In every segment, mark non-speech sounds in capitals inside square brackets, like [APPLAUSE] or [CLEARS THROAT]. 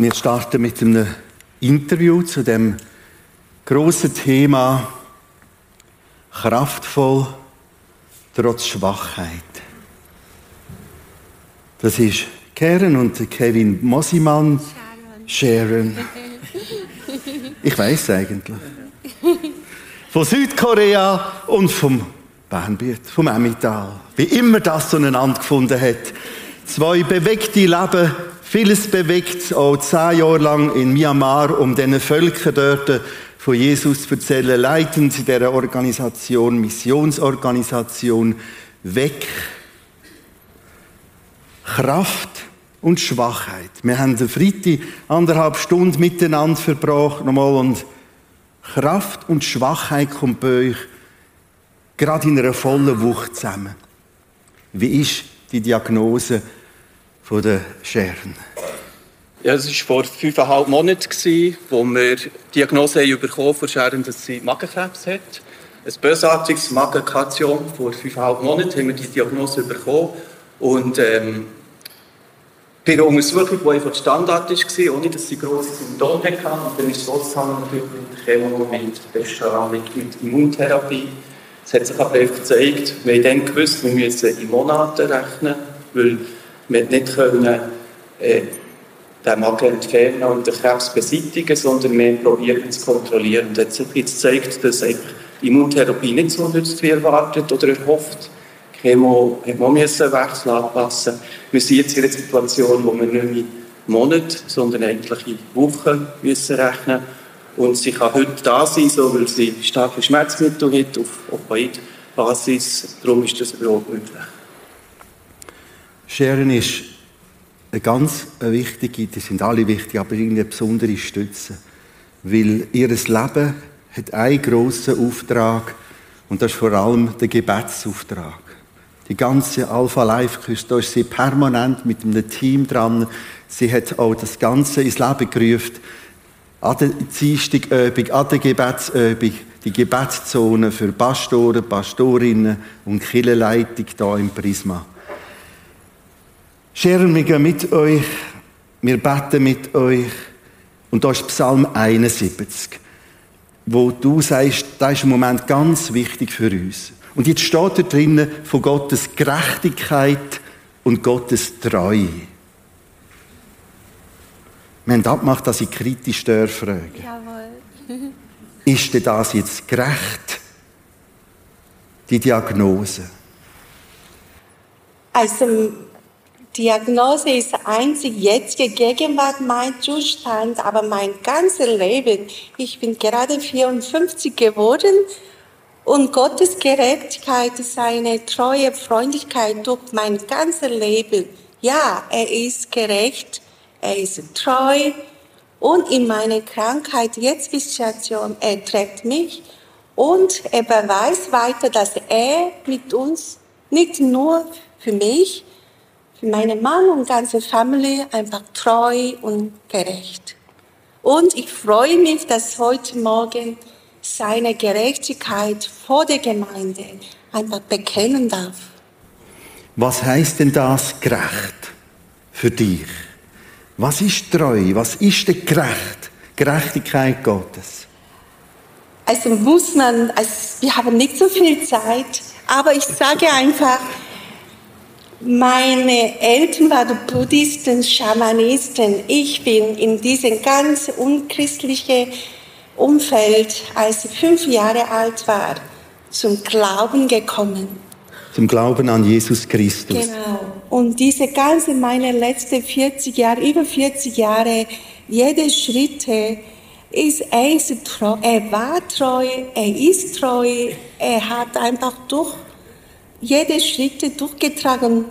Wir starten mit einem Interview zu dem großen Thema kraftvoll trotz Schwachheit. Das ist Karen und Kevin Mosimann. Sharon. Ich weiß eigentlich. Von Südkorea und vom Bernbiet, vom Emmental. Wie immer das zueinander gefunden hat. Zwei bewegte Leben, vieles bewegt, auch zehn Jahre lang in Myanmar, um diesen Völkern dort von Jesus zu erzählen, leitend dieser Organisation, Missionsorganisation, weg Kraft und Schwachheit. Wir haben den Freitag anderthalb Stunden miteinander verbracht nochmal und Kraft und Schwachheit kommt bei euch gerade in einer vollen Wucht zusammen. Wie ist die Diagnose von der Scheren? Ja, es war vor fünfeinhalb Monaten, wo wir die Diagnose bekommen von Scheren, dass sie Magenkrebs hat. Ein bösartiges Magenkarzinom. Vor fünfeinhalb Monaten haben wir die Diagnose bekommen. Und ähm, bei einer Untersuchung, die einfach Standard war, ohne dass sie grosse Symptome hatten. Und dann ist losgegangen natürlich mit Chemo, mit Restaurant, mit, Immuntherapie. Es hat sich aber gezeigt, wir haben dann gewusst, wir müssen in Monaten rechnen, weil wir nicht können, äh, den Magen entfernen und den Krebs beseitigen, sondern wir probieren zu kontrollieren. Und hat sich jetzt gezeigt, dass die Immuntherapie nicht so nützt wie erwartet oder erhofft. Chemo hat man müssen Wechsel anpassen. Wir sind jetzt in einer Situation, wo wir nicht mehr Monate, sondern eigentlich in Wochen müssen rechnen Und sie kann heute da sein, so, weil sie starke Schmerzmittel hat auf Opioid-Basis. Darum ist das überhaupt möglich. Sharon ist eine ganz wichtige, die sind alle wichtig, aber eine besondere Stütze. Weil ihr Leben hat einen grossen Auftrag und das ist vor allem der Gebetsauftrag. Die ganze Alpha Life Kurs, da ist sie permanent mit einem Team dran. Sie hat auch das Ganze ins Leben gerufen. An der Dienstagübung, an der Gebetsübung, die Gebetszone für Pastoren, Pastorinnen und Kirchenleitung hier im Prisma. Sharon, wir gehen mit euch, wir beten mit euch. Und da ist Psalm 71, wo du sagst, das ist im Moment ganz wichtig für uns. Und jetzt steht da drinnen von Gottes Gerechtigkeit und Gottes Treue. Wir haben abgemacht, dass ich kritisch fragen Jawohl. [LAUGHS] Ist denn das jetzt gerecht? Die Diagnose? Also, Diagnose ist einzig jetzige Gegenwart mein Zustand, aber mein ganzes Leben, ich bin gerade 54 geworden, und Gottes Gerechtigkeit ist eine treue Freundlichkeit durch mein ganzes Leben. Ja, er ist gerecht, er ist treu und in meiner Krankheit, jetzt bis Station, er trägt mich und er beweist weiter, dass er mit uns, nicht nur für mich, meinen Mann und ganze Familie einfach treu und gerecht. Und ich freue mich, dass heute Morgen seine Gerechtigkeit vor der Gemeinde einfach bekennen darf. Was heißt denn das gerecht für dich? Was ist treu? Was ist denn gerecht? Gerechtigkeit Gottes. Also muss man, also wir haben nicht so viel Zeit, aber ich sage einfach, meine Eltern waren Buddhisten, Schamanisten. Ich bin in diese ganz unchristliche Umfeld, als ich fünf Jahre alt war, zum Glauben gekommen. Zum Glauben an Jesus Christus. Genau. Und diese ganze, meine letzten 40 Jahre, über 40 Jahre, jede Schritte, ist, er ist treu, er war treu, er ist treu, er hat einfach durch jede Schritte durchgetragen.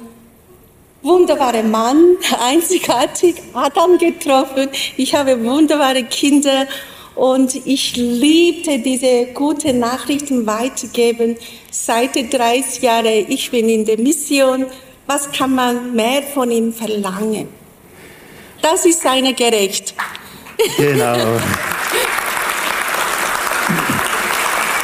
Wunderbarer Mann, [LAUGHS] einzigartig, Adam getroffen. Ich habe wunderbare Kinder und ich liebte diese guten Nachrichten weitergeben. Seit 30 Jahren, ich bin in der Mission. Was kann man mehr von ihm verlangen? Das ist seine Gerecht. Genau. [LAUGHS]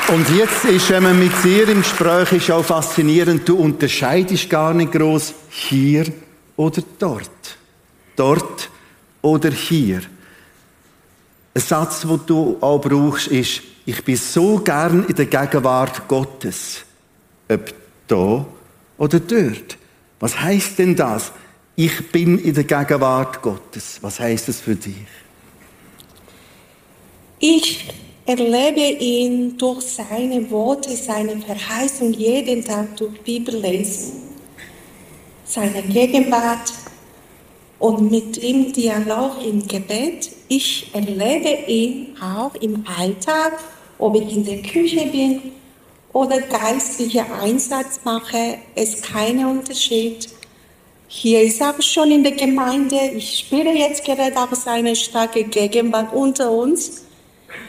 Und jetzt ist, wenn man mit dir im Gespräch ist, auch faszinierend, du unterscheidest gar nicht groß hier oder dort. Dort oder hier. Ein Satz, den du auch brauchst, ist, ich bin so gern in der Gegenwart Gottes. Ob da oder dort. Was heißt denn das? Ich bin in der Gegenwart Gottes. Was heißt das für dich? Ich erlebe ihn durch seine Worte, seine Verheißung jeden Tag durch Bibellesen, seine Gegenwart und mit ihm Dialog im Gebet. Ich erlebe ihn auch im Alltag, ob ich in der Küche bin oder geistlicher Einsatz mache, ist kein Unterschied. Hier ist aber schon in der Gemeinde, ich spüre jetzt gerade auch seine starke Gegenwart unter uns,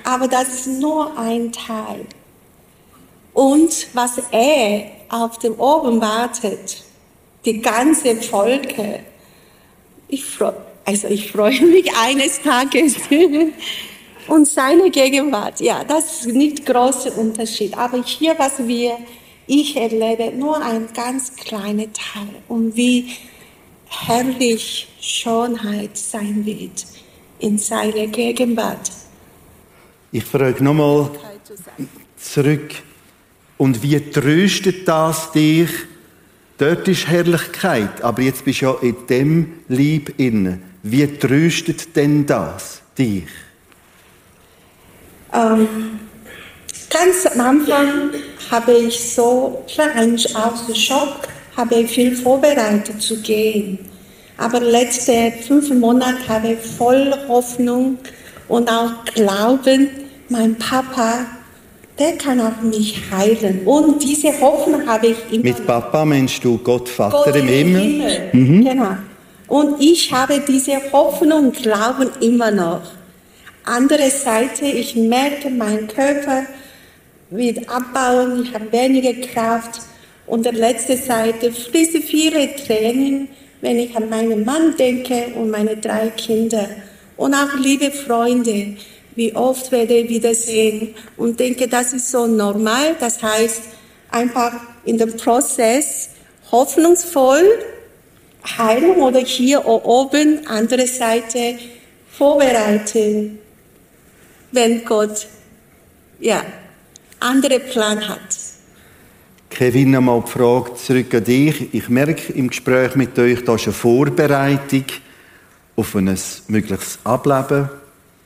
aber das ist nur ein Teil. Und was er auf dem Oben wartet, die ganze Volke, ich freue, also ich freue [LAUGHS] mich eines Tages [LAUGHS] und seine Gegenwart, ja, das ist nicht großer Unterschied. Aber hier, was wir, ich erlebe, nur ein ganz kleiner Teil und wie herrlich Schönheit sein wird in seiner Gegenwart. Ich frage nochmal zurück. Und wie tröstet das dich? Dort ist Herrlichkeit, aber jetzt bist du ja in dem Lieb inne. Wie tröstet denn das dich? Ähm, ganz am Anfang habe ich so, eigentlich aus dem Schock, habe ich viel vorbereitet zu gehen. Aber letzte fünf Monate habe ich voll Hoffnung und auch Glauben, mein Papa, der kann auch mich heilen. Und diese Hoffnung habe ich immer. Mit Papa meinst du Gott Vater Gott im Himmel? Himmel. Mhm. Genau. Und ich habe diese Hoffnung und Glauben immer noch. Andere Seite, ich merke, mein Körper wird abbauen, ich habe weniger Kraft. Und der letzte Seite fließen viele Tränen, wenn ich an meinen Mann denke und meine drei Kinder. Und auch liebe Freunde, wie oft werde ich wiedersehen und denke, das ist so normal. Das heißt, einfach in dem Prozess hoffnungsvoll Heilung oder hier oben, andere Seite, vorbereiten wenn Gott ja, andere Plan hat. Kevin, nochmal die Frage zurück an dich. Ich merke im Gespräch mit euch, da ist eine Vorbereitung auf ein mögliches Ableben,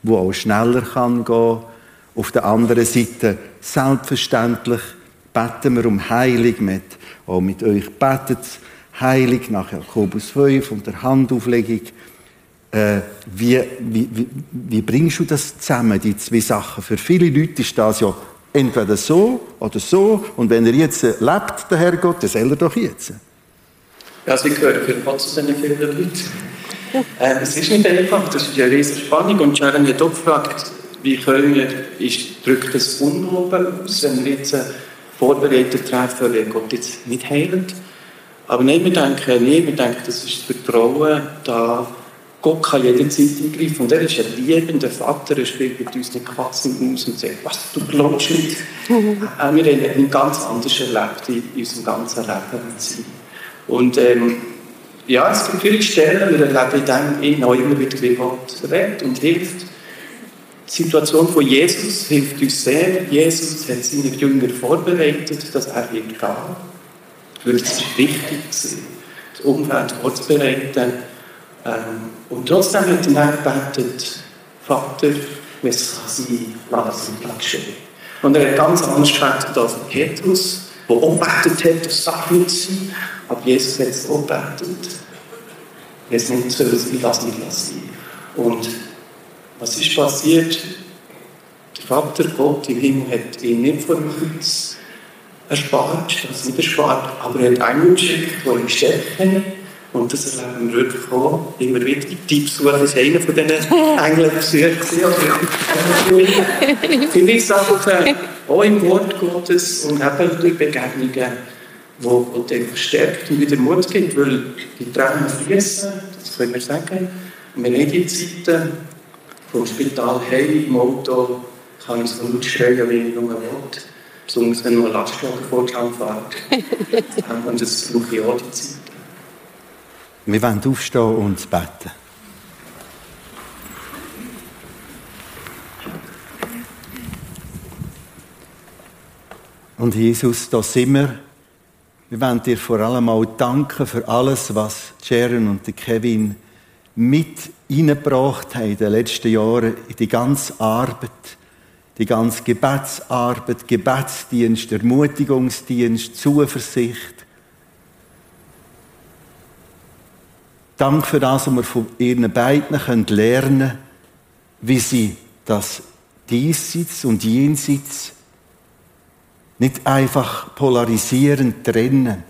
wo auch schneller kann gehen. Auf der anderen Seite, selbstverständlich, beten wir um Heilung mit. Auch mit euch betet Heilung nach Jakobus 5 und der Handauflegung. Äh, wie, wie, wie, wie bringst du das zusammen, die zwei Sachen? Für viele Leute ist das ja entweder so oder so. Und wenn er jetzt lebt, der Herrgott, dann soll er doch jetzt. Ja, Sie gehören für Gott zu diesen vielen Leuten. Äh, es ist nicht einfach, das ist eine riesige Spannung. Und Sharon hat auch gefragt, wie können wir, ich drücke das Unloben aus, wenn wir jetzt vorbereitet treffen, weil Gott jetzt nicht heilt. Aber nein, wir denken, nee, wir denken, das ist das Vertrauen, da Gott kann jederzeit eingreifen. Und er ist ein liebender Vater, er spielt mit uns nicht Katzen aus und sagt, was, du glaubst nicht. äh, wir haben ihn ganz anders erlebt in unserem ganzen Leben. Und ähm, ja, es gibt viele Stellen, wir erleben in dem auch immer wieder, wie Gott redet und hilft. Die Situation von Jesus hilft uns sehr. Jesus hat seine Jünger vorbereitet, dass er wird gehen. Weil es ist wichtig, das Umfeld vorzubereiten ähm, und trotzdem hat er gebetet, Vater, wenn es sein, lass es geschehen. Und er hat ganz anders gebetet als Petrus, der auch hat, das darf nicht sein. Aber Jesus hat es auch gebetet. Es nicht so, ich lasse nicht sein. Und was ist passiert? Der Vater Gott im Himmel hat ihn nicht dem Kreuz erspart, das nicht erspart, aber er hat einen geschickt, der ihn gestärkt hat und das erleben wir wirklich auch immer wieder. Die Besuch ist einer von diesen Engelbesuchen. Viele Sachen, auch im Wort Gottes und eben durch Begegnungen, wo, wo dann verstärkt und wieder Mut gibt, weil die Tränen fließen, das können wir sagen. Und wenn ich die Zeiten vom Spital heim im Auto kann ich so gut schreien, wie ich nur will. Besonders wenn man Lastwagen vorgeschlagen fährt. und das brauche ich auch die Zeit. Wir wollen aufstehen und beten. Und Jesus, da sind wir wir wollen dir vor allem auch danken für alles, was Sharon und Kevin mit eingebracht haben in den letzten Jahren in die ganze Arbeit, die ganze Gebetsarbeit, Gebetsdienst, Ermutigungsdienst, Zuversicht. Dank für das, was wir von ihren beiden lernen können, wie sie das diesseits und jenseits nicht einfach polarisieren, trennen.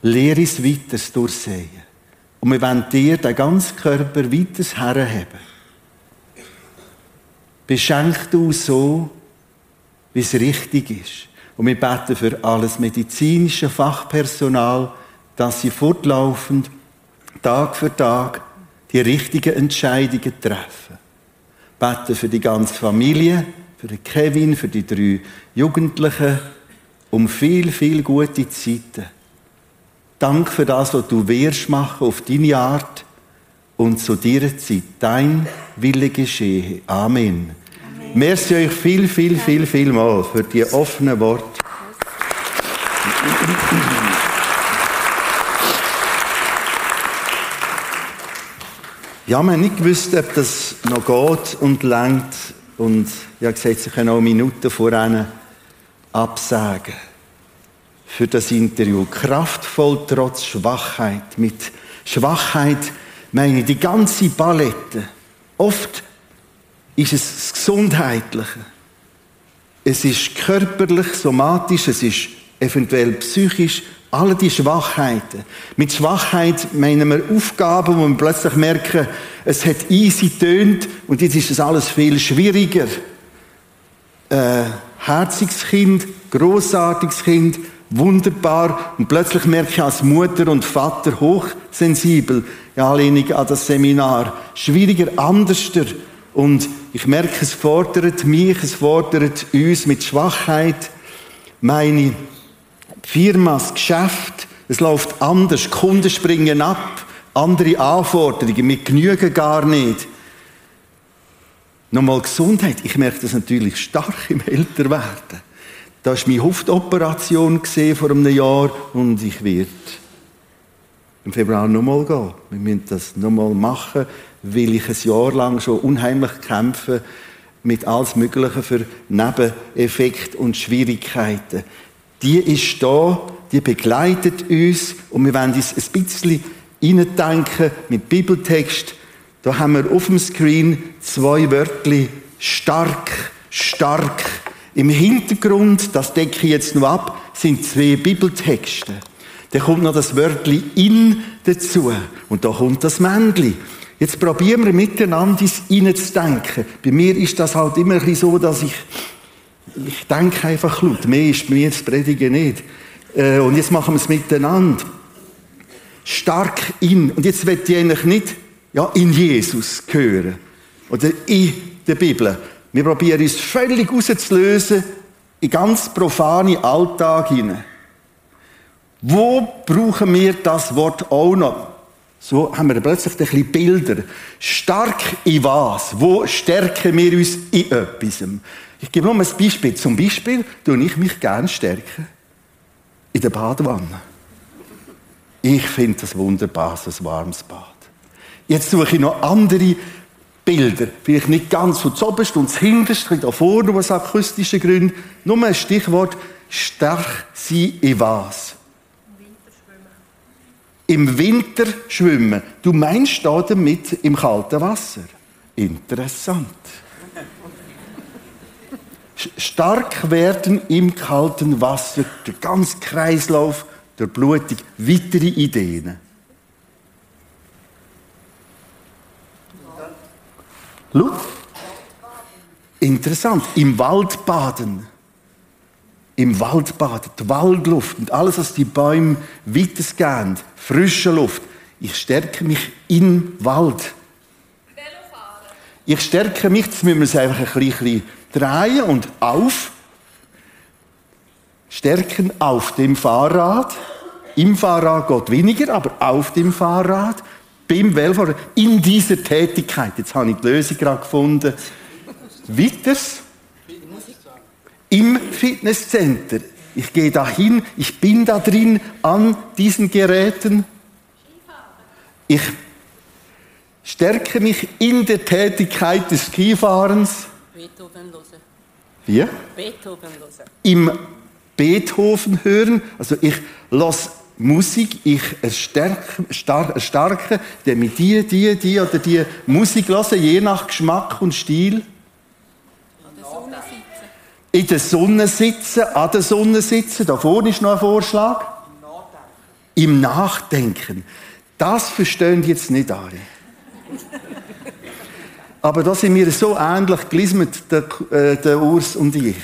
Lehre es weiter durchsehen. Und wir wollen dir den ganzen Körper weiter herheben. Beschenk du so, wie es richtig ist. Und wir beten für alles medizinische Fachpersonal, dass sie fortlaufend, Tag für Tag, die richtigen Entscheidungen treffen. Beten für die ganze Familie, für den Kevin, für die drei Jugendlichen, um viel, viel gute Zeiten. Danke für das, was du wirst machen auf deine Art und zu dieser Zeit dein Wille geschehe. Amen. Amen. Merci euch viel, viel, viel, viel mal für die offenen Worte. Ja, wir haben nicht gewusst, ob das noch geht und längt. Und ich habe gesagt, sie können auch Minuten voran absagen. Für das Interview. Kraftvoll trotz Schwachheit. Mit Schwachheit meine ich die ganze Palette. Oft ist es das Gesundheitliche. Es ist körperlich, somatisch, es ist eventuell psychisch, alle die Schwachheiten. Mit Schwachheit meinen wir Aufgaben, wo wir plötzlich merken, es hat easy tönt und jetzt ist es alles viel schwieriger. Äh, herziges Kind, großartiges Kind, wunderbar. Und plötzlich merke ich als Mutter und Vater hochsensibel, in Anlehnung an das Seminar, schwieriger, anderster. Und ich merke, es fordert mich, es fordert uns mit Schwachheit, meine Firma, das Geschäft, es läuft anders, Kunden springen ab, andere Anforderungen, wir genügen gar nicht. Nochmal Gesundheit, ich merke das natürlich stark im Älterwerden. Da war meine Huftoperation vor einem Jahr und ich werde im Februar nochmal gehen. Wir müssen das nochmal machen, weil ich ein Jahr lang schon unheimlich kämpfe mit alles Mögliche für Nebeneffekte und Schwierigkeiten die ist da, die begleitet uns und wir wollen uns ein bisschen denken mit Bibeltext. Da haben wir auf dem Screen zwei Wörter stark, stark. Im Hintergrund, das decke ich jetzt noch ab, sind zwei Bibeltexte. Da kommt noch das Wörtli in dazu. Und da kommt das Männli. Jetzt probieren wir miteinander ins denken. Bei mir ist das halt immer so, dass ich ich denke einfach laut. Mehr ist mir das Predigen nicht. Äh, und jetzt machen wir es miteinander. Stark in. Und jetzt wird ich eigentlich nicht ja, in Jesus hören. Oder in der Bibel. Wir probieren uns völlig rauszulösen in ganz profane Alltag hinein. Wo brauchen wir das Wort auch noch? So haben wir plötzlich ein bisschen Bilder. Stark in was? Wo stärken wir uns in etwas? Ich gebe nur ein Beispiel. Zum Beispiel tue ich mich gerne stärken in der Badewanne. Ich finde das wunderbar, so ein warmes Bad. Jetzt suche ich noch andere Bilder. Vielleicht nicht ganz von zuoberst und hinterst, da vorne aus akustischen Gründen. Nur ein Stichwort, stark sein in was? Im Winter schwimmen. Du meinst da damit im kalten Wasser. Interessant stark werden im kalten Wasser, der ganze Kreislauf der Blutung, weitere Ideen. Luft? Interessant. Im Wald baden. Im Wald baden. Die Waldluft und alles, was die Bäume weitestgehend. Frische Luft. Ich stärke mich im Wald. Ich stärke mich, jetzt müssen wir es einfach ein bisschen drehen und auf. Stärken auf dem Fahrrad. Im Fahrrad geht weniger, aber auf dem Fahrrad. Beim Velofahrer. In dieser Tätigkeit. Jetzt habe ich die Lösung gerade gefunden. Weiters. im Fitnesscenter. Ich gehe dahin, ich bin da drin an diesen Geräten. Ich stärke mich in der Tätigkeit des Skifahrens. Beethoven hören. Wie? Beethoven hören. Im Beethoven hören. Also ich lasse Musik, ich erstarke, star- erstarke, der mit die, die, die oder die Musik hören, je nach Geschmack und Stil. An der Sonne sitzen. In der Sonne sitzen, an der Sonne sitzen. Da vorne ist noch ein Vorschlag. Im Nachdenken. Das verstehen jetzt nicht alle. [LAUGHS] Aber da sind wir so ähnlich gelismet, der, äh, der Urs und ich.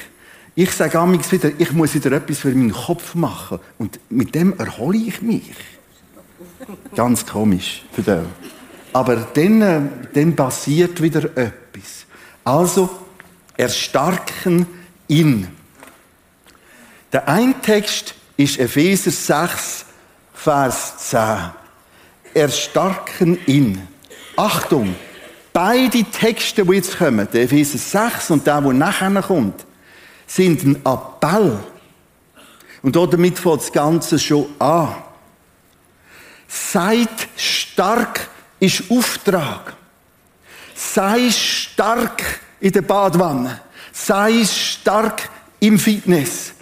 Ich sage amigs wieder, ich muss wieder etwas für meinen Kopf machen. Und mit dem erhole ich mich. Ganz komisch für den. Aber dann, äh, dann passiert wieder etwas. Also, erstarken in. Der ein Text ist Epheser 6, Vers 10. Erstarken in. Achtung! Beide Texte, die jetzt kommen, der Epheser 6 und der, der nachher kommt, sind ein Appell. Und damit fängt das Ganze schon an. Seid stark ist Auftrag. Sei stark in der Badwanne. Sei stark im Fitness.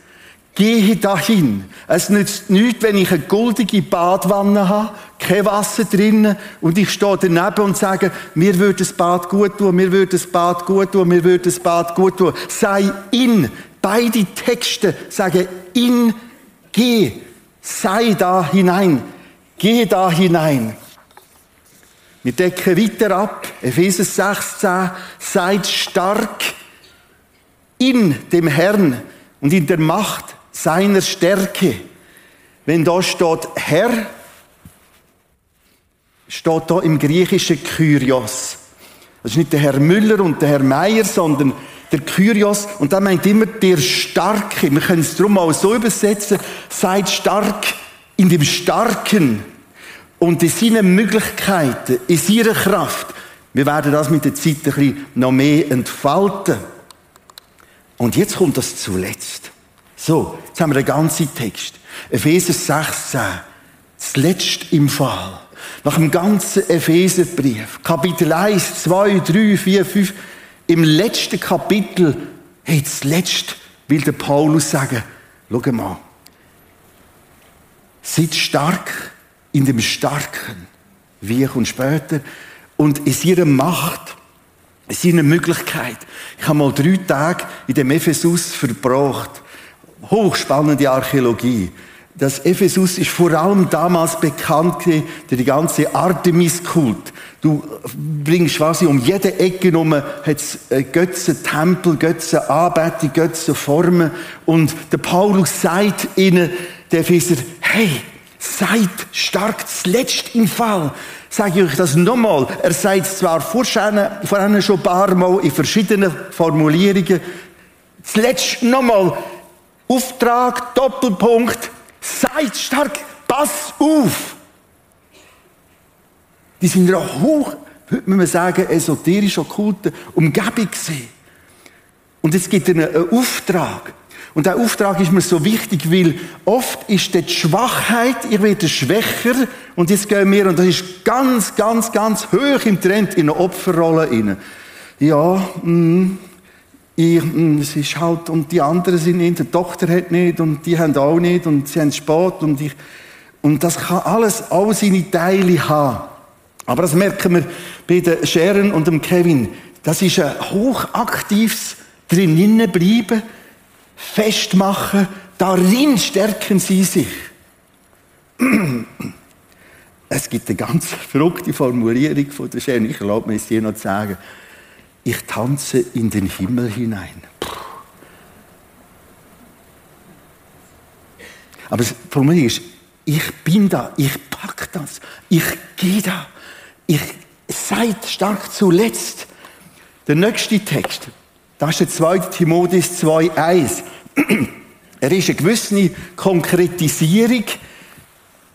Gehe dahin. Es nützt nichts, wenn ich eine goldige Badwanne habe, kein Wasser drinnen und ich stehe daneben und sage, mir würde das Bad gut tun, mir würde das Bad gut tun, mir würde das Bad gut tun. Sei in. Beide Texte sagen in, geh, sei da hinein, geh da hinein. Wir decken weiter ab. Epheser 16, seid stark in dem Herrn und in der Macht seiner Stärke. Wenn da steht Herr, steht da im Griechischen Kyrios. Das ist nicht der Herr Müller und der Herr Meier, sondern der Kyrios. Und da meint immer der Starke. Wir können es darum auch so übersetzen. Seid stark in dem Starken und in seinen Möglichkeiten, in seiner Kraft. Wir werden das mit der Zeit ein bisschen noch mehr entfalten. Und jetzt kommt das zuletzt. So, jetzt haben wir den ganzen Text. Epheser 16. Das letzte im Fall. Nach dem ganzen Epheserbrief. Kapitel 1, 2, 3, 4, 5. Im letzten Kapitel, hey, das letzte will der Paulus sagen, schau mal. Seid stark in dem Starken. Wie kommt später. Und in ihrer Macht, in seiner Möglichkeit. Ich habe mal drei Tage in dem Ephesus verbracht. Hochspannende Archäologie. Das Ephesus ist vor allem damals bekannt durch die ganze Artemis-Kult. Du bringst quasi um jede Ecke herum hat's Götzentempel, Götzenanbetung, Götzenformen. Und der Paulus sagt ihnen, der Epheser, hey, seid stark, zuletzt im Fall. Sage ich euch das nochmal. Er sagt es zwar vorher schon ein paar Mal in verschiedenen Formulierungen. Zuletzt nochmal. Auftrag, Doppelpunkt. Seid stark, pass auf. Die sind in einer hoch, würde man sagen, esoterisch okkulten Umgebung gesehen. Und es gibt einen, Auftrag. Und der Auftrag ist mir so wichtig, weil oft ist die Schwachheit, ich werde schwächer und jetzt gehen wir, und das ist ganz, ganz, ganz hoch im Trend, in eine Opferrolle rein. Ja, mh, ich, es ist halt, und die anderen sind nicht, der Tochter hat nicht, und die haben auch nicht, und sie haben Sport, und ich, und das kann alles, all seine Teile haben. Aber das merken wir bei der Sharon und dem Kevin. Das ist ein hochaktives drinnen bleiben, festmachen, darin stärken sie sich. [CLEARS THROAT] Es gibt eine ganz verrückte Formulierung von der Sharon, ich erlaube mir es dir noch zu sagen. Ich tanze in den Himmel hinein. Aber die Formulierung ist, ich bin da, ich pack das, ich gehe da, ich seid stark zuletzt. Der nächste Text, das ist der 2. Timotheus 2,1. Er ist eine gewisse Konkretisierung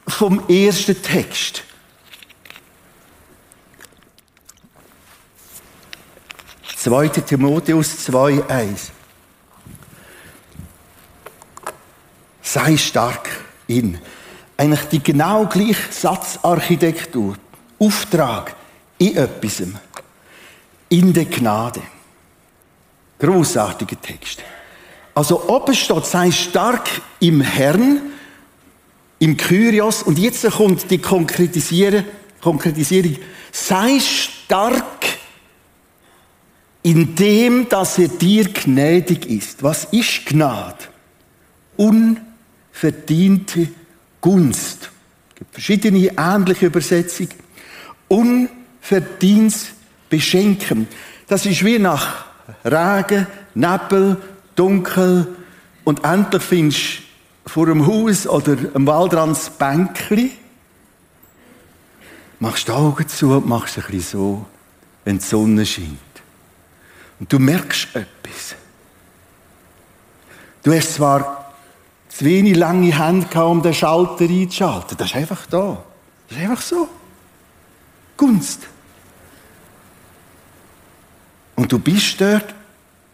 vom ersten Text. Zweite Timotheus 2,1. Sei stark in. Eigentlich die genau gleiche Satzarchitektur. Auftrag in etwas. In der Gnade. Großartiger Text. Also oben steht, sei stark im Herrn, im Kyrios. Und jetzt kommt die Konkretisierung. Sei stark in dem, dass er dir gnädig ist. Was ist Gnade? Unverdiente Gunst. Es gibt verschiedene ähnliche Übersetzungen. Unverdientes Beschenken. Das ist wie nach Regen, Nebel, Dunkel und endlich findest du vor einem Haus oder am Waldrand das Bänkli. Machst die Augen zu und machst ein bisschen so, wenn die Sonne scheint. Und du merkst etwas. Du hast zwar zu wenig lange Hände gehabt, um den Schalter einzuschalten. Das ist einfach da. Das ist einfach so. Gunst. Und du bist dort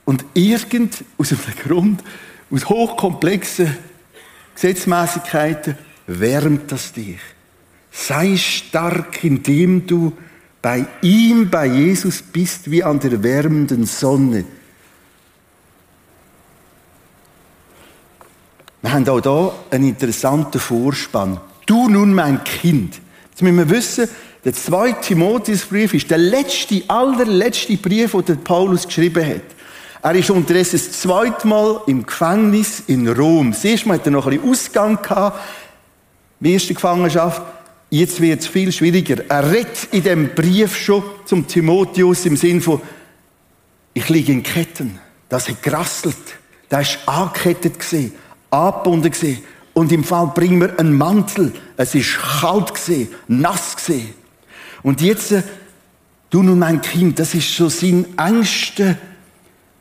und irgend aus einem Grund, aus hochkomplexen Gesetzmäßigkeiten, wärmt das dich. Sei stark, indem du bei ihm, bei Jesus bist, wie an der wärmenden Sonne. Wir haben auch hier einen interessanten Vorspann. Du nun, mein Kind. Jetzt müssen wir wissen, der zweite Timotheusbrief ist der letzte, allerletzte Brief, den Paulus geschrieben hat. Er ist unterdessen das zweite Mal im Gefängnis in Rom. Das erste Mal hat er noch ein bisschen Ausgang gehabt, die erste Gefangenschaft. Jetzt wird es viel schwieriger. Er redet in dem Brief schon zum Timotheus im Sinn von, ich liege in Ketten. Das hat gerasselt. Da ist angekettet gesehen, angebunden gesehen. Und im Fall bringen wir einen Mantel. Es ist kalt gesehen, nass gesehen. Und jetzt, äh, du nun mein Kind, das ist so sein engster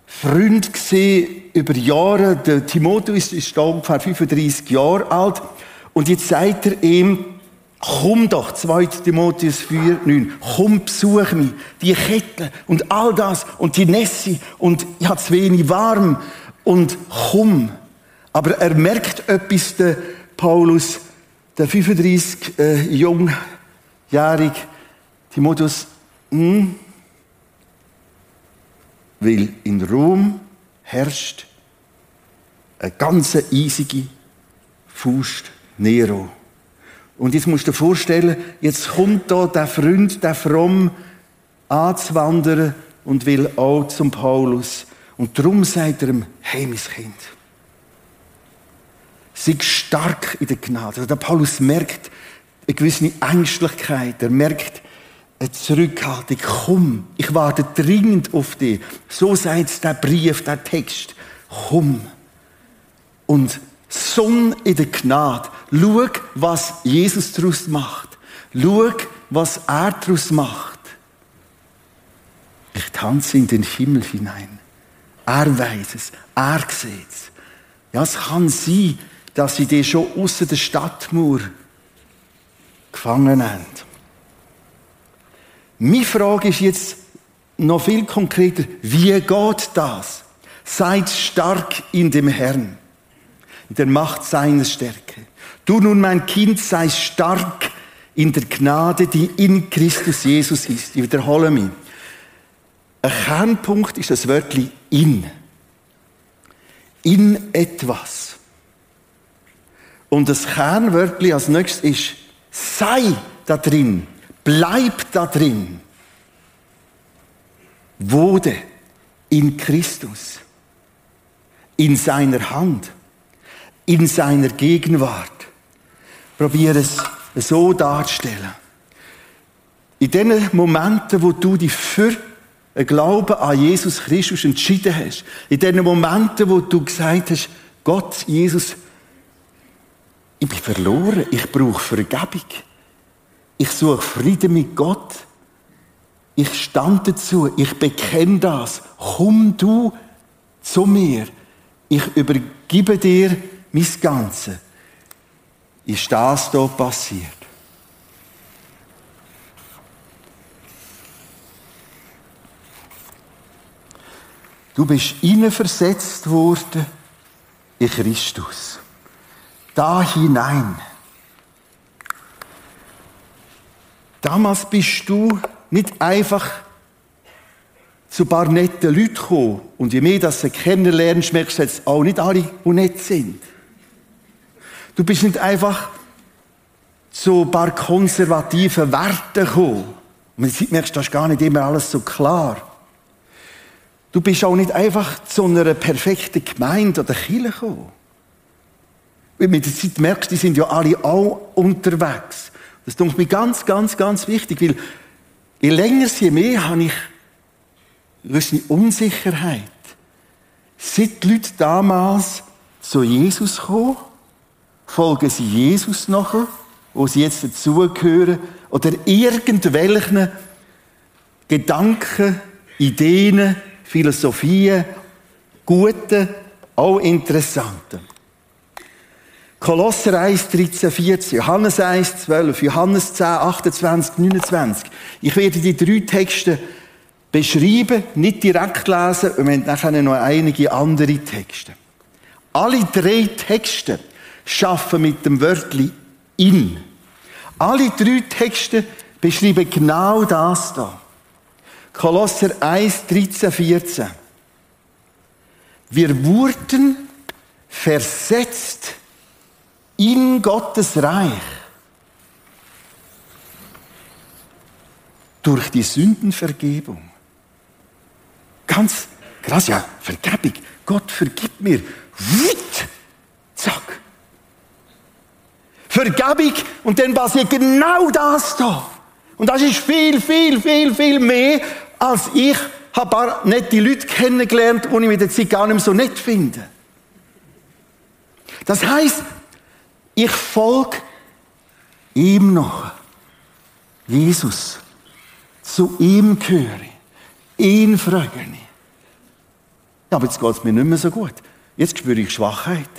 Freund gesehen über Jahre. Der Timotheus ist da ungefähr 35 Jahre alt. Und jetzt sagt er ihm, komm doch, 2. Timotheus 4, 9, komm, besuch mich, die Kette und all das und die Nässe und ich habe zu wenig warm und komm. Aber er merkt etwas, der Paulus, der 35 äh, jungjährige Timotheus, hm, weil in Rom herrscht eine ganz eisige Faust Nero. Und jetzt musst du dir vorstellen, jetzt kommt da der Freund, der Fromm, anzuwandern und will auch zum Paulus. Und darum sagt er ihm, hey, mein Kind, sei stark in der Gnade. Also der Paulus merkt eine gewisse Ängstlichkeit. Er merkt, eine Zurückhaltung. Komm, ich warte dringend auf dich. So sagt der Brief, der Text. Komm. Und Sonn in der Gnade. Schau, was Jesus daraus macht. Schau, was er daraus macht. Ich tanze in den Himmel hinein. Er weiß es. Er sieht es. Ja, es kann sein, dass sie dich schon außer der Stadtmauer gefangen haben. Meine Frage ist jetzt noch viel konkreter. Wie geht das? Seid stark in dem Herrn, in der Macht seiner Stärke. Du nun, mein Kind, sei stark in der Gnade, die in Christus Jesus ist. Ich wiederhole mich. Ein Kernpunkt ist das Wörtchen in. In etwas. Und das Kernwörtchen als nächstes ist sei da drin. Bleib da drin. Wurde in Christus, in seiner Hand, in seiner Gegenwart. Probiere es so darzustellen. In den Momenten, wo du dich für einen Glauben an Jesus Christus entschieden hast, in den Momenten, wo du gesagt hast, Gott, Jesus, ich bin verloren, ich brauche Vergebung. Ich suche Frieden mit Gott. Ich stand dazu. Ich bekenne das. Komm du zu mir. Ich übergebe dir mein Ganzes. Ist das hier passiert? Du bist versetzt worden in Christus. da hinein. Damals bist du nicht einfach zu ein paar netten Leuten gekommen. Und je mehr das du kennenlernst, merkst du jetzt auch nicht alle, die nett sind. Du bist nicht einfach zu ein paar konservativen Werten gekommen. Und Zeit merkst du, das ist gar nicht immer alles so klar. Du bist auch nicht einfach zu einer perfekten Gemeinde oder Kirche gekommen. Weil mit der Zeit merkst du, die sind ja alle auch unterwegs. Das ist mir ganz, ganz, ganz wichtig, weil je länger, je mehr habe ich eine Unsicherheit. Sind die Leute damals zu Jesus gekommen? Folgen sie Jesus nachher, wo sie jetzt dazugehören? Oder irgendwelchen Gedanken, Ideen, Philosophien, guten, auch interessanten? Kolosser 1, 13, 14, Johannes 1, 12, Johannes 10, 28, 29. Ich werde die drei Texte beschreiben, nicht direkt lesen, und wir haben nachher noch einige andere Texte. Alle drei Texte schaffen mit dem Wörtli in. Alle drei Texte beschreiben genau das da. Kolosser 1, 13, 14. Wir wurden versetzt in Gottes Reich durch die Sündenvergebung. Ganz krass, ja, Vergebung. Gott vergibt mir. Witt, zack. Vergebung und dann passiert genau das da. Und das ist viel, viel, viel, viel mehr, als ich habe nicht die Leute kennengelernt, die ich mit der Zeit gar nicht mehr so nett finde. Das heißt, ich folge ihm noch. Jesus. Zu ihm gehöre. Ihn frage ich. Ja, aber jetzt geht es mir nicht mehr so gut. Jetzt spüre ich Schwachheit.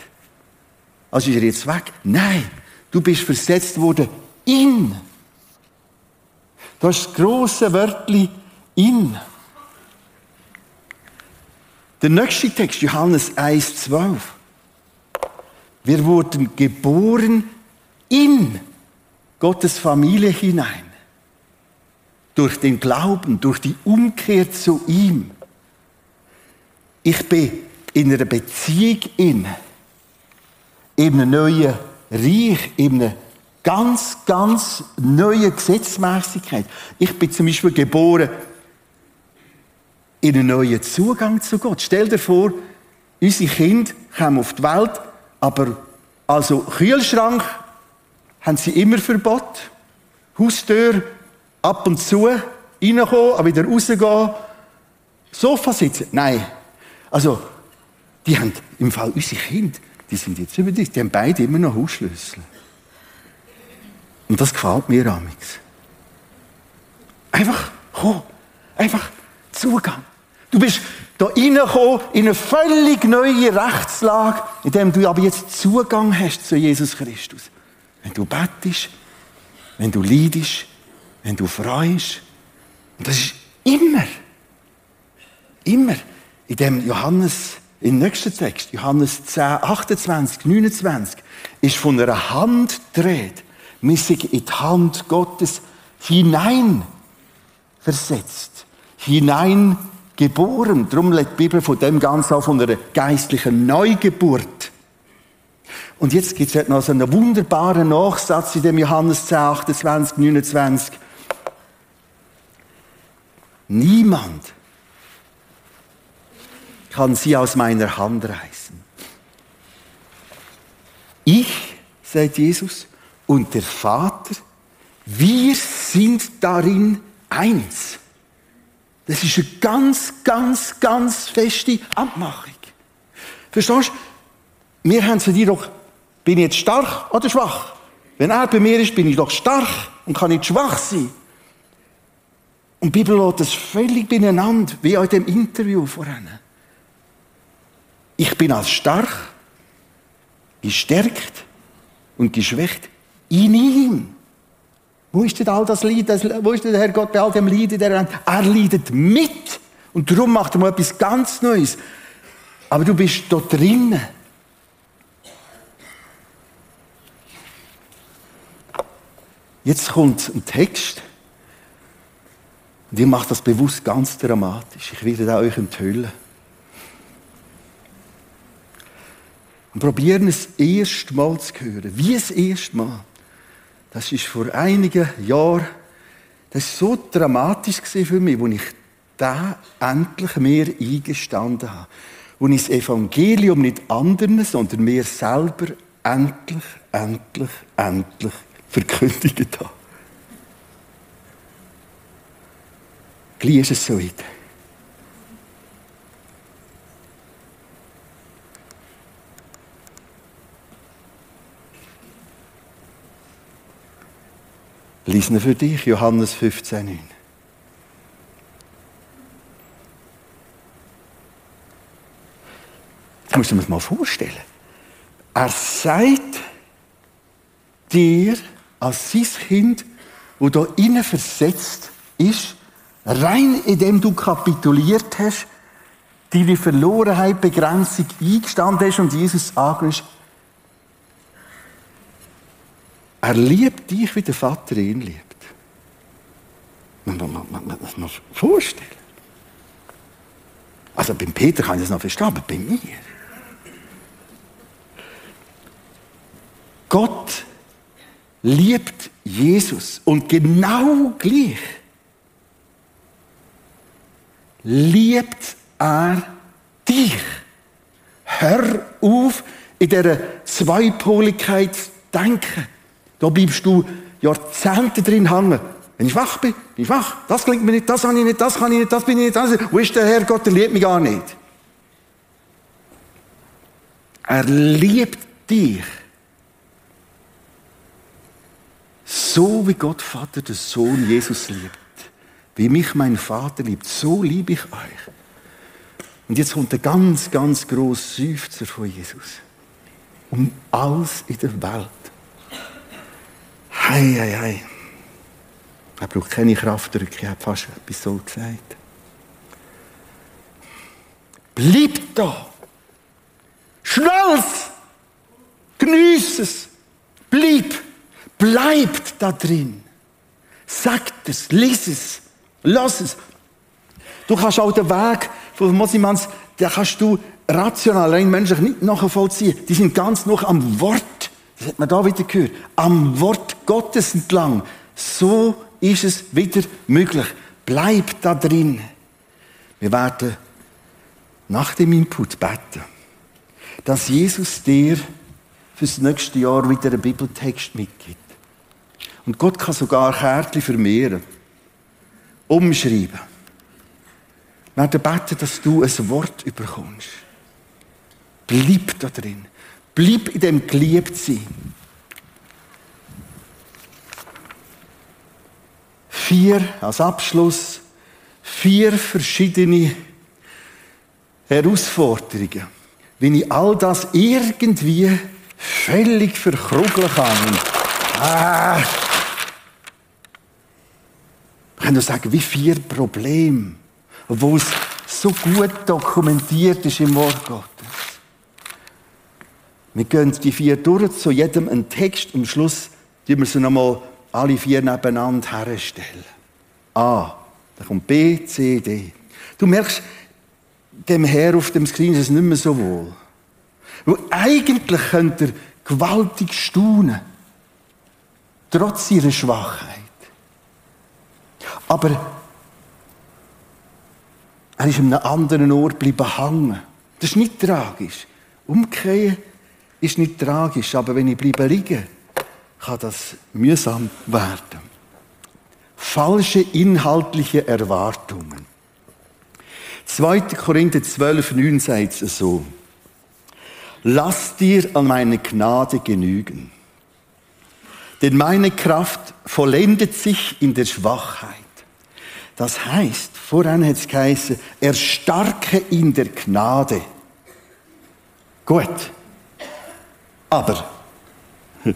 Also ist er jetzt weg? Nein. Du bist versetzt worden in. Das ist das grosse Wörtchen in. Der nächste Text, Johannes 1, 12. Wir wurden geboren in Gottes Familie hinein. Durch den Glauben, durch die Umkehr zu ihm. Ich bin in einer Beziehung in, in einem neuen Reich, in einer ganz, ganz neuen Gesetzmäßigkeit. Ich bin zum Beispiel geboren in einen neuen Zugang zu Gott. Stell dir vor, unsere Kinder kommen auf die Welt aber also Kühlschrank haben sie immer verbot. Haustür ab und zu reinkommen, aber wieder rausgehen. Sofa sitzen. Nein. Also, die haben im Fall unsere Kinder, die sind jetzt über die, die haben beide immer noch Hausschlüssel. Und das gefällt mir amix. Einfach komm, einfach Zugang. Du bist da reinkommen in eine völlig neue Rechtslage, in dem du aber jetzt Zugang hast zu Jesus Christus. Wenn du bettest, wenn du leidest, wenn du freust. Und das ist immer, immer in dem Johannes, im nächsten Text, Johannes 10, 28, 29, ist von einer Hand dreht, missig in die Hand Gottes hinein versetzt, hinein geboren. Darum lädt die Bibel von dem Ganzen auch von einer geistlichen Neugeburt. Und jetzt gibt es noch so einen wunderbaren Nachsatz in dem Johannes 10, 28, 29. Niemand kann sie aus meiner Hand reißen. Ich, sagt Jesus, und der Vater, wir sind darin eins. Das ist eine ganz, ganz, ganz feste Abmachung. Verstehst du? Wir haben zu dir doch, bin ich jetzt stark oder schwach? Wenn er bei mir ist, bin ich doch stark und kann nicht schwach sein. Und die Bibel lässt das völlig beieinander, wie auch in dem Interview vorhin. Ich bin als stark, gestärkt und geschwächt in ihm. Wo ist denn all das Leid, wo ist denn der Herr Gott bei all dem Leiden, der er Er leidet mit. Und darum macht er mal etwas ganz Neues. Aber du bist da drinnen. Jetzt kommt ein Text. Und ich mache das bewusst ganz dramatisch. Ich werde auch euch enthüllen. Und probieren es erst Mal zu hören. Wie das erste Mal. Das ist vor einigen Jahren, das war so dramatisch für mich, als ich da endlich mehr eingestanden habe. Wo ich das Evangelium nicht anderen, sondern mir selber endlich, endlich, endlich verkündigt habe. Gleich ist es so weit. Lies für dich, Johannes 15, 9. Das musst du dir mal vorstellen. Er sagt dir, als sein Kind, wo da innen versetzt ist, rein indem du kapituliert hast, deine Verlorenheit, Begrenzung eingestanden hast und Jesus angenommen Er liebt dich, wie der Vater ihn liebt. Man muss das vorstellen. Also beim Peter kann ich das noch verstehen, aber bei mir. Gott liebt Jesus und genau gleich liebt er dich. Hör auf, in dieser Zweipoligkeit zu denken. Da bleibst du Jahrzehnte drin hängen. Wenn ich wach bin, bin ich wach. Das klingt mir nicht, das kann ich nicht, das kann ich nicht, das bin ich nicht. Das. Wo ist der Herr Gott? Der liebt mich gar nicht. Er liebt dich. So wie Gott Vater den Sohn Jesus liebt. Wie mich mein Vater liebt, so liebe ich euch. Und jetzt kommt der ganz, ganz große Seufzer von Jesus. Um alles in der Welt. Hei, hei, hei. Er braucht keine Kraftdrücke, ich habe fast etwas so gesagt. Bleib da! Schnell's! Genieß es! Bleib! Bleibt da drin! Sagt es, lies es, lass es. Du kannst auch den Weg von Mosimans, den kannst du rational, rein menschlich nicht nachvollziehen. Die sind ganz noch am Wort das hat man da wieder gehört. Am Wort Gottes entlang. So ist es wieder möglich. Bleib da drin. Wir werden nach dem Input beten, dass Jesus dir fürs nächste Jahr wieder einen Bibeltext mitgibt. Und Gott kann sogar Kärtchen vermehren, umschreiben. Wir werden beten, dass du ein Wort überkommst. Bleib da drin. Bleib in dem Geliebtsein. Vier, als Abschluss, vier verschiedene Herausforderungen, wie ich all das irgendwie völlig verkrugeln kann. Ah. Ich kann nur sagen, wie vier Probleme, obwohl es so gut dokumentiert ist im Wort Gottes. Wir gehen die vier durch, zu jedem einen Text. Am Schluss tun wir sie nochmal alle vier nebeneinander herstellen. A, dann kommt B, C, D. Du merkst, dem Herr auf dem Screen ist es nicht mehr so wohl. Weil eigentlich könnte er gewaltig staunen. Trotz ihrer Schwachheit. Aber er ist an einem anderen Ort geblieben hängen. Das ist nicht tragisch. Umkehren ist nicht tragisch, aber wenn ich bleibe liegen, kann das mühsam werden. Falsche inhaltliche Erwartungen. 2. Korinther 12, 9 sagt es so. Lass dir an meine Gnade genügen. Denn meine Kraft vollendet sich in der Schwachheit. Das heißt, voran hat es geheißen, erstarke in der Gnade. Gut. Aber [LAUGHS]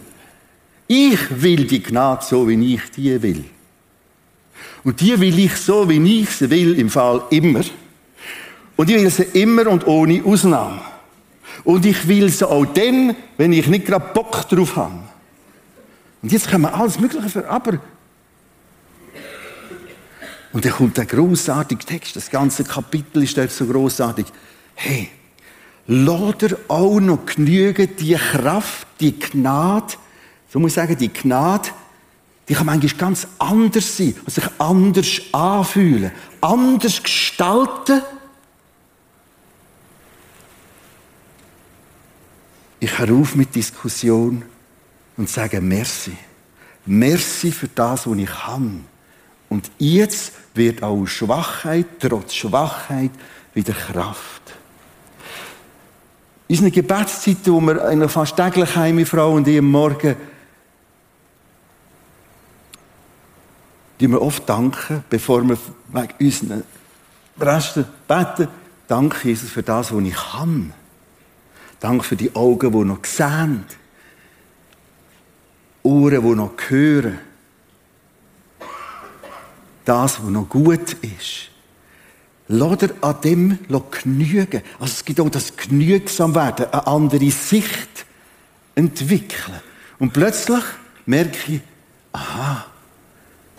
ich will die Gnade so, wie ich die will. Und die will ich so, wie ich sie will, im Fall immer. Und ich will sie immer und ohne Ausnahme. Und ich will sie auch dann, wenn ich nicht gerade Bock drauf habe. Und jetzt können wir alles Mögliche für, aber. Und dann kommt der großartige Text, das ganze Kapitel ist dort so großartig. Hey, lass auch noch genügen, die Kraft, die Gnade, so muss ich sagen, die Gnade, die kann manchmal ganz anders sein und sich anders anfühlen, anders gestalten. Ich höre auf mit Diskussion und sage Merci. Merci für das, was ich kann. Und jetzt wird auch Schwachheit, trotz Schwachheit, wieder Kraft. In unseren Gebetszeiten, wo wir eigentlich fast täglich heim, meine Frau und ich am Morgen, die wir oft danken, bevor wir wegen unseren Resten beten. Danke, Jesus, für das, was ich kann. Danke für die Augen, die noch sehen. Ohren, die noch hören. Das, was noch gut ist. Lass dir an dem genügen. Also es gibt auch das Genügsam-Werden, eine andere Sicht entwickeln. Und plötzlich merke ich, aha,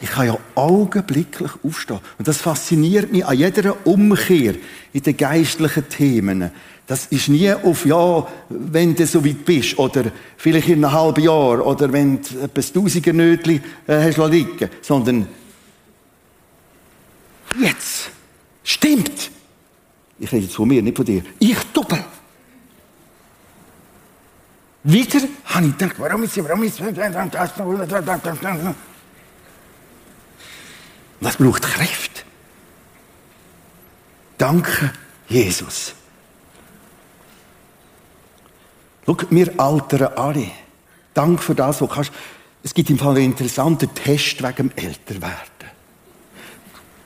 ich kann ja augenblicklich aufstehen. Und das fasziniert mich an jeder Umkehr in den geistlichen Themen. Das ist nie auf, ja, wenn du so weit bist, oder vielleicht in einem halben Jahr, oder wenn du etwas Tausiger Nötchen äh, hast liegen sondern jetzt. Stimmt. Ich rede jetzt von mir, nicht von dir. Ich doppel. Wieder habe ich gedacht, warum ist, warum ist, das braucht Kraft. Danke, Jesus. Schau, wir altern alle. Danke für das, was du kannst. Es gibt im Fall einen interessanten Test wegen dem Älterwerden.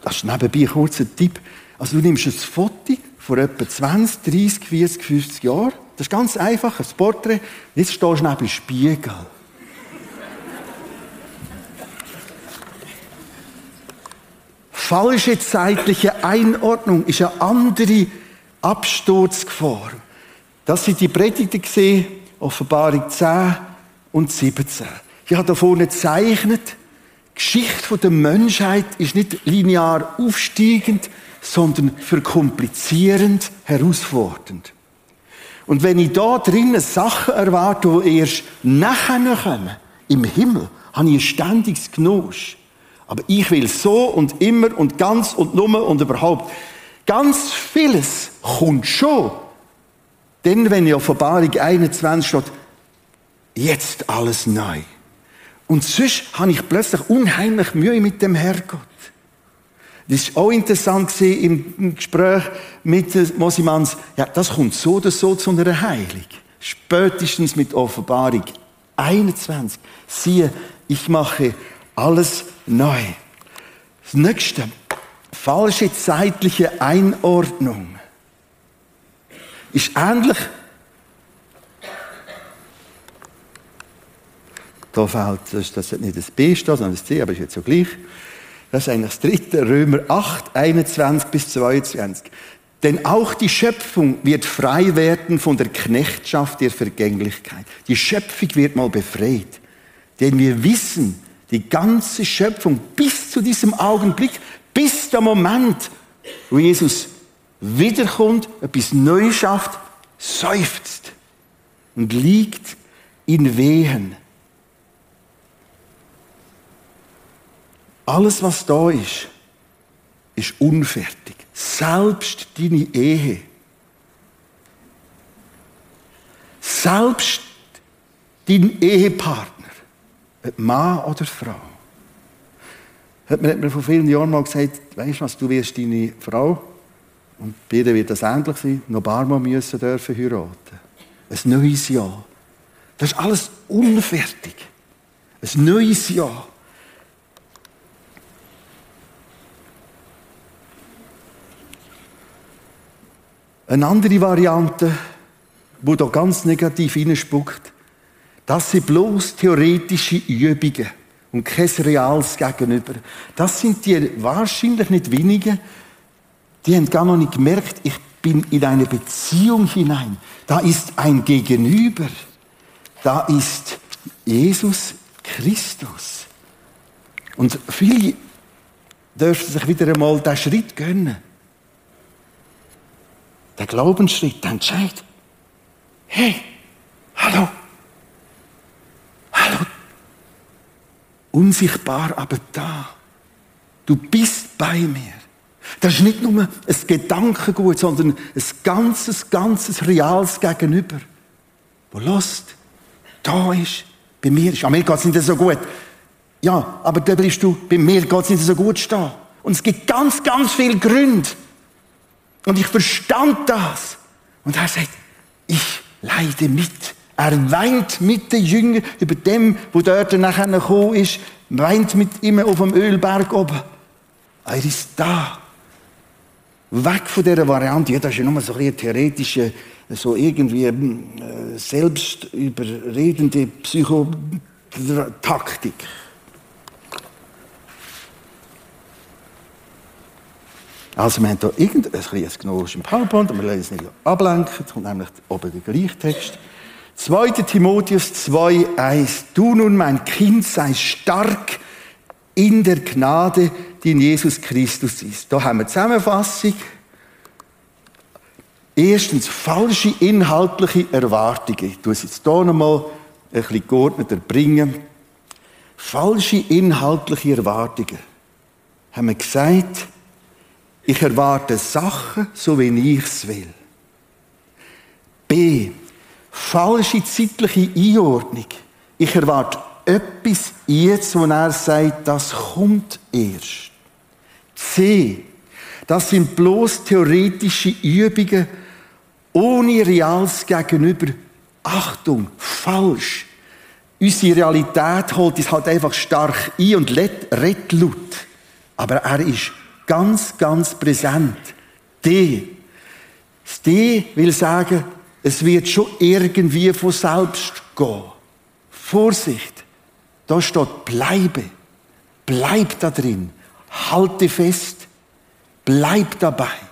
Das ist nebenbei ein kurzer Tipp. Also du nimmst ein Foto von etwa 20, 30, 40, 50 Jahren. Das ist ganz einfach, ein Porträt. Jetzt stehst du neben dem Spiegel. Falsche zeitliche Einordnung ist eine andere Absturzgefahr. Das sind die Predigten gesehen, Offenbarung 10 und 17. Ich habe da vorne gezeichnet, Geschichte der Menschheit ist nicht linear aufsteigend, sondern verkomplizierend, herausfordernd. Und wenn ich da drinnen Sachen erwarte, die erst nachher kommen, im Himmel, habe ich ein ständiges Genuss. Aber ich will so und immer und ganz und nummer und überhaupt. Ganz vieles kommt schon. Denn wenn in Offenbarung 21 steht, jetzt alles neu. Und sonst habe ich plötzlich unheimlich Mühe mit dem Herrgott. Das war auch interessant im Gespräch mit Mosimans. Ja, das kommt so oder so zu einer Heilung. Spätestens mit Offenbarung 21. Siehe, ich mache alles neu. Das nächste, falsche zeitliche Einordnung, ist ähnlich. Da fällt, das, das nicht das B steht, sondern das C, aber ist jetzt so gleich. Das ist eigentlich das dritte, Römer 8, 21 bis 22. Denn auch die Schöpfung wird frei werden von der Knechtschaft der Vergänglichkeit. Die Schöpfung wird mal befreit. Denn wir wissen, die ganze Schöpfung bis zu diesem Augenblick, bis der Moment, wo Jesus wiederkommt, etwas Neues schafft, seufzt und liegt in Wehen. Alles, was da ist, ist unfertig. Selbst deine Ehe. Selbst dein Ehepartner. Ob Mann oder Frau. Hat mir, hat mir vor vielen Jahren mal gesagt, weißt du was, du wirst deine Frau, und bei ihr wird das ähnlich sein, noch ein paar Mal müssen dürfen heiraten. Ein neues Jahr. Das ist alles unfertig. Ein neues Jahr. Eine andere Variante, die da ganz negativ hineinspuckt, das sind bloß theoretische Übungen und kein reales Gegenüber. Das sind die wahrscheinlich nicht wenigen, die haben gar noch nicht gemerkt, ich bin in eine Beziehung hinein. Da ist ein Gegenüber. Da ist Jesus Christus. Und viele dürfen sich wieder einmal diesen Schritt gönnen. Der Glaubensschritt, der Entscheid. Hey, hallo. Hallo. Unsichtbar, aber da. Du bist bei mir. Das ist nicht nur ein Gedankengut, sondern ein ganzes, ganzes reales Gegenüber, wo lost, da ist, bei mir ist. An mir geht es nicht so gut. Ja, aber da bist du, bei mir geht es nicht so gut stehen. Und es gibt ganz, ganz viele Gründe. Und ich verstand das. Und er sagt, ich leide mit. Er weint mit den Jüngern über dem, wo dort nachher gekommen ist, weint mit ihm auf dem Ölberg oben. Er ist da. Weg von dieser Variante, ja, das ist ja nur so eine theoretische, so irgendwie äh, selbstüberredende Psychotaktik. Also wir haben hier irgendein kleines Gnorisch im PowerPoint, und wir lassen es nicht ablenken, es kommt nämlich oben der gleiche Text. 2. Timotheus 2,1 Du nun, mein Kind, sei stark in der Gnade, die in Jesus Christus ist. Da haben wir Zusammenfassung. Erstens, falsche inhaltliche Erwartungen. Ich tue es jetzt hier nochmal ein bisschen geordneter bringen. Falsche inhaltliche Erwartungen. Haben wir gesagt, ich erwarte Sachen, so wie ich es will. B. Falsche zeitliche Einordnung. Ich erwarte etwas jetzt, wo er sagt, das kommt erst. C. Das sind bloß theoretische Übungen ohne reales Gegenüber. Achtung, falsch. Unsere Realität holt uns halt einfach stark ein und redet laut. Aber er ist ganz, ganz präsent. D. Das D will sagen, es wird schon irgendwie von selbst gehen. Vorsicht. Da steht bleibe. Bleib da drin. Halte fest. Bleib dabei.